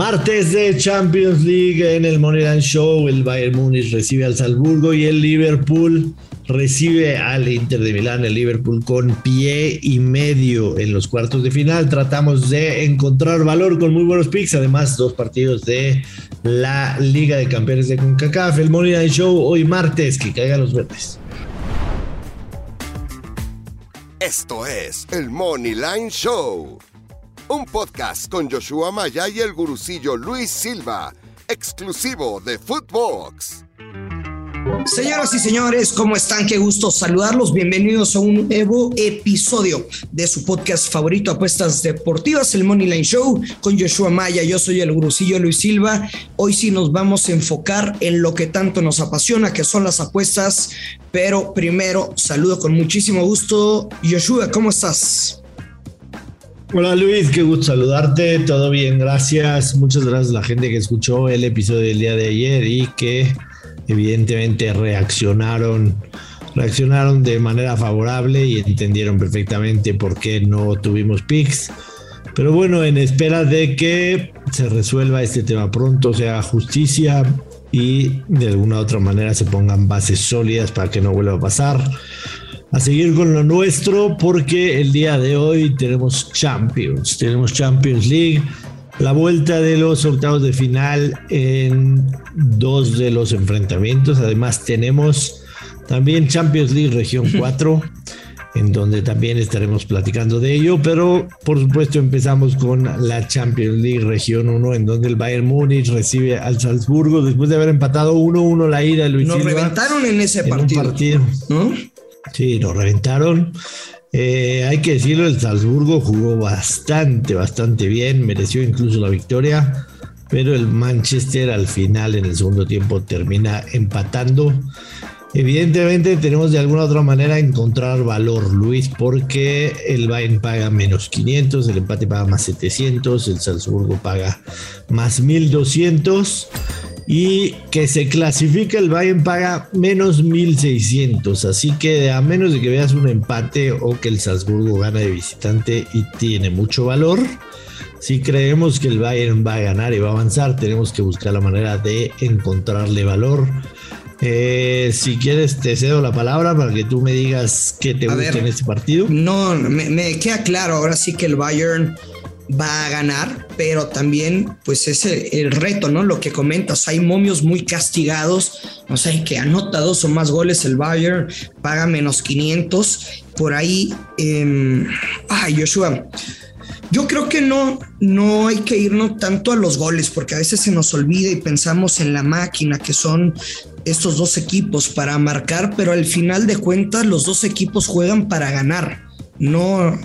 Martes de Champions League en el Moneyline Show, el Bayern Múnich recibe al Salzburgo y el Liverpool recibe al Inter de Milán, el Liverpool con pie y medio en los cuartos de final. Tratamos de encontrar valor con muy buenos picks, además dos partidos de la Liga de Campeones de CONCACAF, el Moneyline Show hoy martes, que caigan los verdes. Esto es el Moneyline Show un podcast con Joshua Maya y el gurucillo Luis Silva, exclusivo de Footbox. Señoras y señores, ¿cómo están? Qué gusto saludarlos. Bienvenidos a un nuevo episodio de su podcast favorito, Apuestas Deportivas, el Money Line Show, con Joshua Maya. Yo soy el gurucillo Luis Silva. Hoy sí nos vamos a enfocar en lo que tanto nos apasiona, que son las apuestas. Pero primero, saludo con muchísimo gusto. Joshua, ¿cómo estás? Hola Luis, qué gusto saludarte, todo bien, gracias. Muchas gracias a la gente que escuchó el episodio del día de ayer y que evidentemente reaccionaron, reaccionaron de manera favorable y entendieron perfectamente por qué no tuvimos picks. Pero bueno, en espera de que se resuelva este tema pronto, sea justicia y de alguna otra manera se pongan bases sólidas para que no vuelva a pasar a seguir con lo nuestro porque el día de hoy tenemos Champions, tenemos Champions League, la vuelta de los octavos de final en dos de los enfrentamientos. Además tenemos también Champions League Región 4, en donde también estaremos platicando de ello, pero por supuesto empezamos con la Champions League Región 1, en donde el Bayern Múnich recibe al Salzburgo después de haber empatado 1-1 la ida Luis Nos reventaron en ese partido. partido. ¿no? Sí, lo reventaron. Eh, hay que decirlo, el Salzburgo jugó bastante, bastante bien, mereció incluso la victoria, pero el Manchester al final en el segundo tiempo termina empatando. Evidentemente tenemos de alguna otra manera encontrar valor, Luis, porque el Bayern paga menos 500, el empate paga más 700, el Salzburgo paga más 1200 y que se clasifica el Bayern paga menos 1600. Así que a menos de que veas un empate o que el Salzburgo gana de visitante y tiene mucho valor, si creemos que el Bayern va a ganar y va a avanzar, tenemos que buscar la manera de encontrarle valor. Eh, si quieres, te cedo la palabra para que tú me digas qué te gusta en este partido. No, me, me queda claro. Ahora sí que el Bayern va a ganar, pero también pues es el, reto, ¿no? Lo que comentas, hay momios muy castigados, no sé, que anota dos o más goles el Bayern, paga menos 500, por ahí, eh, ay Joshua, yo creo que no, no hay que irnos tanto a los goles, porque a veces se nos olvida y pensamos en la máquina que son estos dos equipos para marcar, pero al final de cuentas los dos equipos juegan para ganar. No,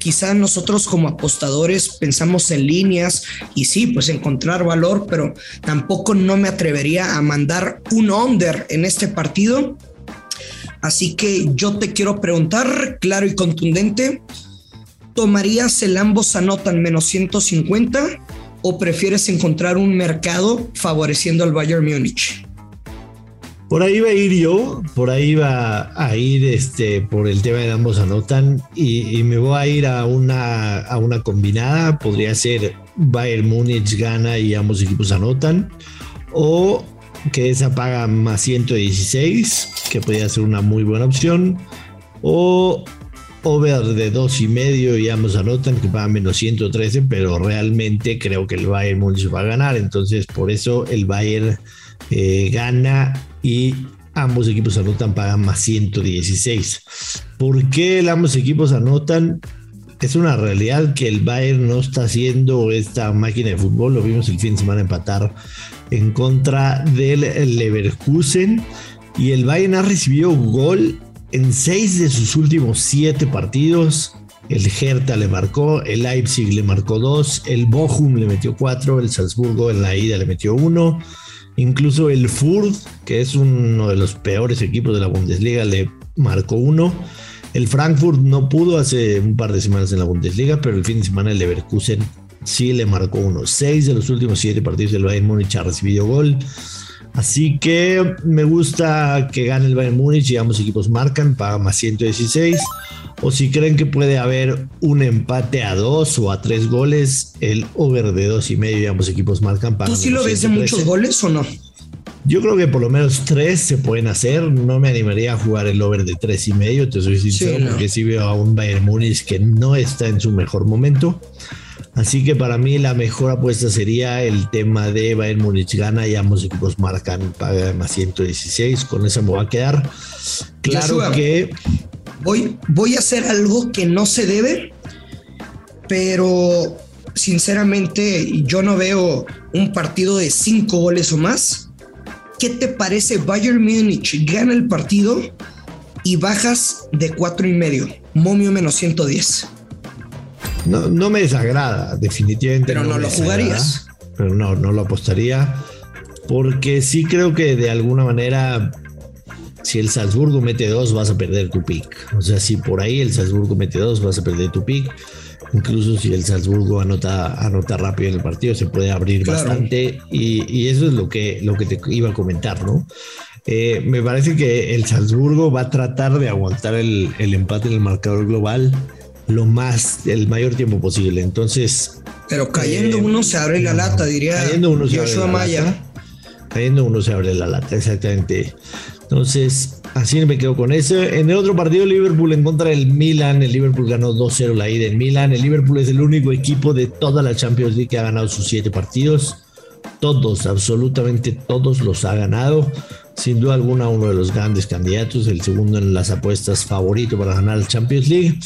quizá nosotros como apostadores pensamos en líneas y sí, pues encontrar valor, pero tampoco no me atrevería a mandar un under en este partido. Así que yo te quiero preguntar, claro y contundente, ¿tomarías el ambos anotan menos 150 o prefieres encontrar un mercado favoreciendo al Bayern Múnich? Por ahí va a ir yo, por ahí va a ir este, por el tema de ambos anotan y, me voy a ir a una, a una combinada, podría ser Bayern Múnich gana y ambos equipos anotan, o que esa paga más 116, que podría ser una muy buena opción, o over de dos y medio y ambos anotan que paga menos 113, pero realmente creo que el Bayern Múnich va a ganar, entonces por eso el Bayern eh, gana y ambos equipos anotan, pagan más 116. ¿Por qué ambos equipos anotan? Es una realidad que el Bayern no está haciendo esta máquina de fútbol. Lo vimos el fin de semana empatar en contra del Leverkusen. Y el Bayern ha recibido gol en seis de sus últimos siete partidos. El Hertha le marcó, el Leipzig le marcó dos, el Bochum le metió cuatro, el Salzburgo en la ida le metió uno. Incluso el Furt, que es uno de los peores equipos de la Bundesliga, le marcó uno. El Frankfurt no pudo hace un par de semanas en la Bundesliga, pero el fin de semana el Leverkusen sí le marcó uno. Seis de los últimos siete partidos del Bayern Múnich ha recibido gol. Así que me gusta que gane el Bayern Múnich y ambos equipos marcan, paga más 116. O si creen que puede haber un empate a dos o a tres goles, el over de dos y medio y ambos equipos marcan. Paga ¿Tú sí lo ves de muchos goles o no? Yo creo que por lo menos tres se pueden hacer. No me animaría a jugar el over de tres y medio, te soy sincero, porque sí veo a un Bayern Múnich que no está en su mejor momento. Así que para mí la mejor apuesta sería el tema de Bayern Múnich gana y ambos equipos marcan paga más 116. Con eso me va a quedar. Claro que. Voy, voy a hacer algo que no se debe, pero sinceramente yo no veo un partido de cinco goles o más. ¿Qué te parece? Bayern Múnich gana el partido y bajas de cuatro y medio. Momio menos 110. No, no me desagrada, definitivamente. Pero no, lo jugarías. Pero no, no lo apostaría. Porque sí creo que de alguna manera, si el Salzburgo mete dos, vas a perder tu pick. O sea, si por ahí el Salzburgo mete dos, vas a perder tu pick. Incluso si el Salzburgo anota, anota rápido en el partido, se puede abrir bastante. Y, eso es lo que, lo que te iba a comentar, ¿no? Eh, me parece que el Salzburgo va a tratar de aguantar el, el empate en el marcador global lo más, el mayor tiempo posible. Entonces. Pero cayendo eh, uno se abre la lata, diría cayendo uno se abre la Lata, cayendo uno se abre la lata, exactamente. Entonces, así me quedo con eso. En el otro partido, Liverpool en contra del Milan. El Liverpool ganó 2-0 la ida en Milan. El Liverpool es el único equipo de toda la Champions League que ha ganado sus siete partidos. Todos, absolutamente todos los ha ganado. Sin duda alguna, uno de los grandes candidatos, el segundo en las apuestas favorito para ganar el Champions League.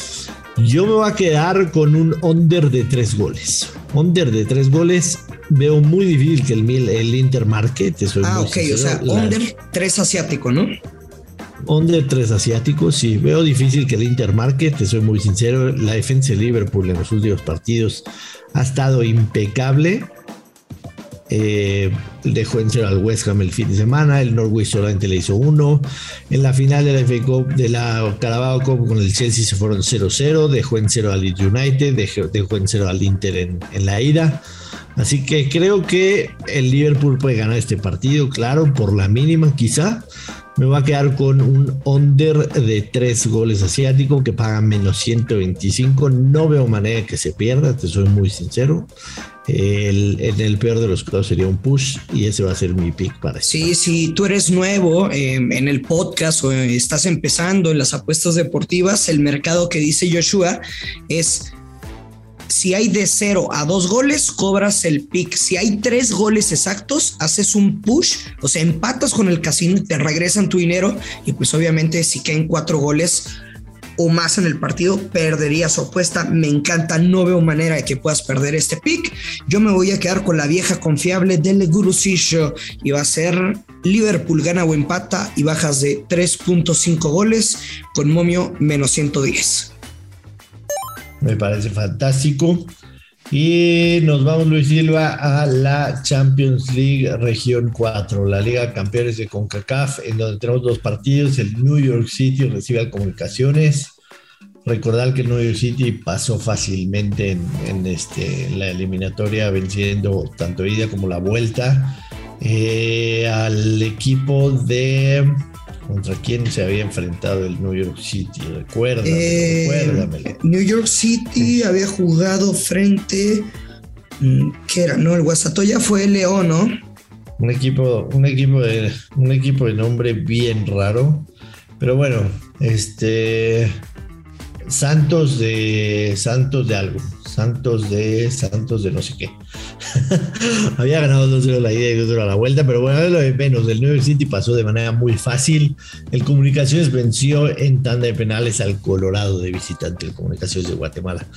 Yo me voy a quedar con un under de tres goles. Under de tres goles. Veo muy difícil que el, el Inter marque. ah, ok, o sea, under tres asiático, ¿no? Under tres asiático, sí. Veo difícil que el Inter marque, te soy muy sincero. La defensa de Liverpool en los últimos partidos ha estado impecable. Eh, dejó en cero al West Ham el fin de semana, el Norwich solamente le hizo uno. En la final de la FA Cup, de la Carabao Cup con el Chelsea se fueron 0-0, dejó en cero al United, dejó, en cero al Inter en, en, la ida. Así que creo que el Liverpool puede ganar este partido, claro, por la mínima quizá. Me va a quedar con un under de tres goles asiático que paga menos 125. No veo manera que se pierda, te soy muy sincero. El, en el peor de los casos sería un push y ese va a ser mi pick para Sí, si tú eres nuevo em, en el podcast o estás empezando en las apuestas deportivas, el mercado que dice Joshua es si hay de cero a dos goles, cobras el pick. Si hay tres goles exactos, haces un push, o sea, empatas con el casino y te regresan tu dinero. Y pues obviamente si caen cuatro goles, o más en el partido, perdería su apuesta. Me encanta, no veo manera de que puedas perder este pick. Yo me voy a quedar con la vieja confiable del Gurusillo y va a ser Liverpool gana o empata y bajas de 3.5 goles con momio menos 110. Me parece fantástico. Y nos vamos, Luis Silva, a la Champions League Región 4, la Liga Campeones de CONCACAF, en donde tenemos dos partidos. El New York City recibe a Comunicaciones. Recordar que el New York City pasó fácilmente en, este, la eliminatoria, venciendo tanto ida como la vuelta eh, al equipo de ¿Contra quién se había enfrentado el New York City? Recuérdame, eh, New York City había jugado frente. Mm, ¿Qué era? No, el Guasatoya fue León, ¿no? Un equipo, un equipo de, un equipo de nombre bien raro. Pero bueno, este. Santos de. Santos de algo. Santos de Santos de no sé qué. Había ganado 2-0 la ida y 2-0 la vuelta, pero bueno, lo de menos. El New York City pasó de manera muy fácil. El Comunicaciones venció en tanda de penales al Colorado de visitante, el Comunicaciones de Guatemala.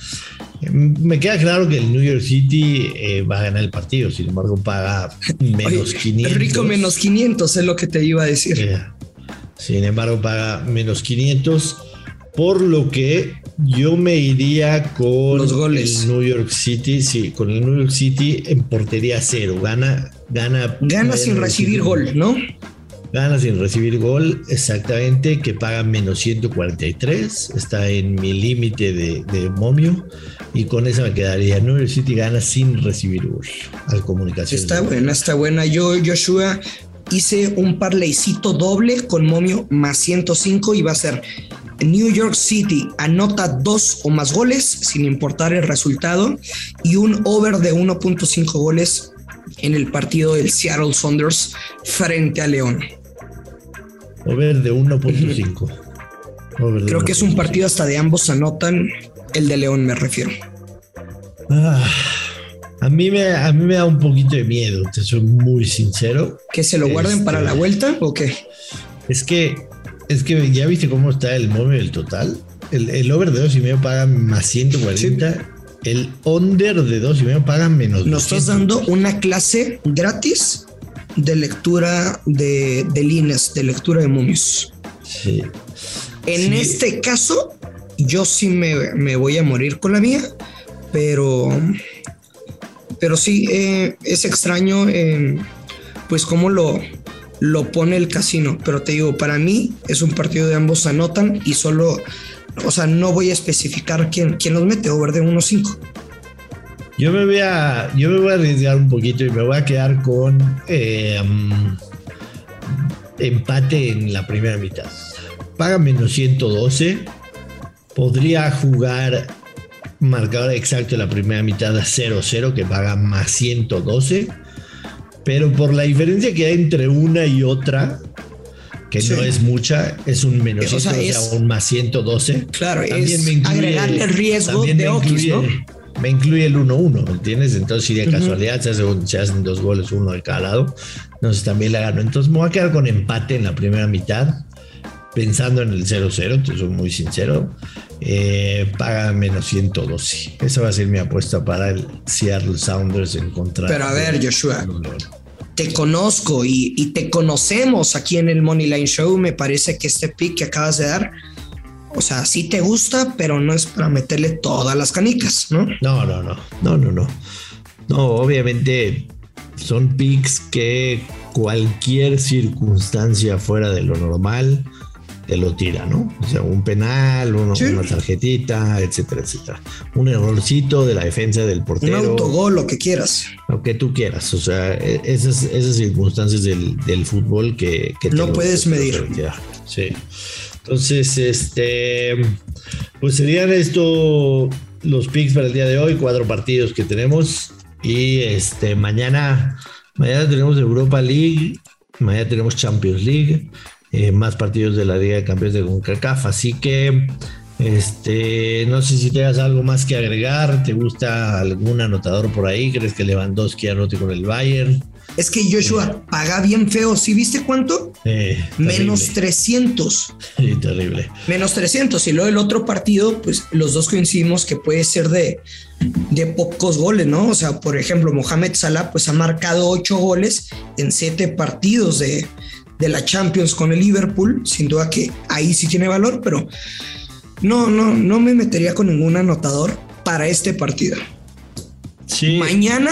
Me queda claro que el New York City eh, va a ganar el partido, sin embargo, paga menos 500. Rico menos 500 es lo que te iba a decir. Sin embargo, paga menos 500, por lo que yo me iría con los goles. el New York City, sí, con el New York City en portería cero. Gana, gana. Gana sin recibir gol, ¿no? Gana sin recibir gol, exactamente, que paga menos 143. Está en mi límite de, momio. Y con esa me quedaría. New York City gana sin recibir gol al comunicación. Está buena, está buena. Yo, Joshua, hice un parleycito doble con momio más 105 y va a ser New York City anota dos o más goles sin importar el resultado y un over de 1.5 goles en el partido del Seattle Saunders frente a León. Over de 1.5. Creo que es un partido hasta de ambos anotan, el de León me refiero. Ah, a, mí me, a mí me da un poquito de miedo, te soy muy sincero. ¿Que se lo guarden para la este, vuelta o qué? Es que, es que ya viste cómo está el móvil del total. El, over de dos y medio paga más 140. El under de dos y medio paga menos. Nos estás dando una clase gratis de lectura de, de líneas, de lectura de momios. Sí. En este caso, yo sí me, voy a morir con la mía, pero, pero sí, eh, es extraño, eh, pues cómo lo, lo pone el casino. Pero te digo, para mí es un partido de ambos anotan y solo, o sea, no voy a especificar quién, quién los mete, over de 1-5. Yo me voy a, yo me voy a arriesgar un poquito y me voy a quedar con eh, mm, empate en la primera mitad. Paga menos 112. Podría jugar marcador exacto en la primera mitad a 0-0, que paga más 112. Pero por la diferencia que hay entre una y otra, que no es mucha, es un menos 112 o un más 112. Claro, es agregarle el riesgo de Oquis, ¿no? me incluye el 1-1, ¿me entiendes? Entonces, si de casualidad se, hacen dos goles, uno de cada lado, entonces también la gano. Entonces, me voy a quedar con empate en la primera mitad, pensando en el 0-0, te soy muy sincero. Eh, paga menos 112. Esa va a ser mi apuesta para el Seattle Sounders en contra. Pero a ver, Joshua. Te conozco y, y te conocemos aquí en el Money Line Show. Me parece que este pick que acabas de dar o sea, sí te gusta, pero no es para meterle todas las canicas, ¿no? No, no, no, no, no, no. No, obviamente son picks que cualquier circunstancia fuera de lo normal te lo tira, ¿no? O sea, un penal, una tarjetita, etcétera, etcétera. Un errorcito de la defensa del portero. Un autogol, lo que quieras. Lo que tú quieras. O sea, e-, esas, esas circunstancias del, fútbol que, que no puedes medir. Sí. Entonces, este, pues serían esto los picks para el día de hoy, cuatro partidos que tenemos. Y este, mañana, mañana tenemos Europa League, mañana tenemos Champions League, eh, más partidos de la Liga de Campeones de CONCACAF. Así que, este, no sé si tengas algo más que agregar. ¿Te gusta algún anotador por ahí? ¿Crees que Lewandowski anote con el Bayern? Es que Joshua paga bien feo. ¿Sí viste cuánto? Menos 300. Sí, terrible. Menos 300. Y luego el otro partido, pues los dos coincidimos que puede ser de, de pocos goles, ¿no? O sea, por ejemplo, Mohamed Salah, pues ha marcado ocho goles en siete partidos de, de la Champions con el Liverpool. Sin duda que ahí sí tiene valor, pero no, no, no me metería con ningún anotador para este partido. Sí. Mañana,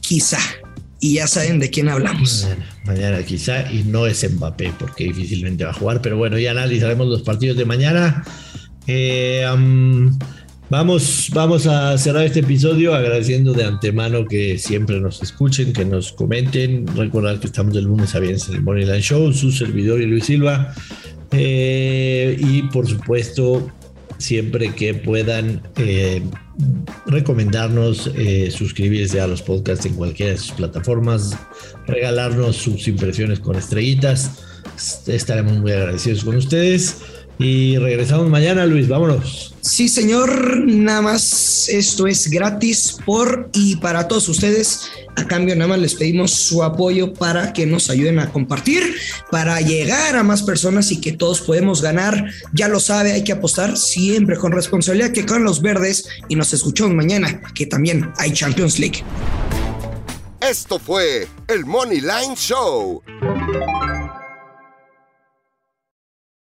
quizá y ya saben de quién hablamos. Mañana, quizá, y no es Mbappé, porque difícilmente va a jugar, pero bueno, ya analizaremos los partidos de mañana. Eh, vamos, vamos a cerrar este episodio agradeciendo de antemano que siempre nos escuchen, que nos comenten. Recordar que estamos de lunes a viernes en el Line Show, su servidor y Luis Silva. Eh, y por supuesto, siempre que puedan eh, recomendarnos, eh, suscribirse a los podcasts en cualquiera de sus plataformas, regalarnos sus impresiones con estrellitas. Estaremos muy agradecidos con ustedes. Y regresamos mañana, Luis, vámonos. Sí, señor, nada más esto es gratis por y para todos ustedes. A cambio, nada más les pedimos su apoyo para que nos ayuden a compartir, para llegar a más personas y que todos podemos ganar. Ya lo sabe, hay que apostar siempre con responsabilidad que con los verdes y nos escuchamos mañana, que también hay Champions League. Esto fue el Money Line Show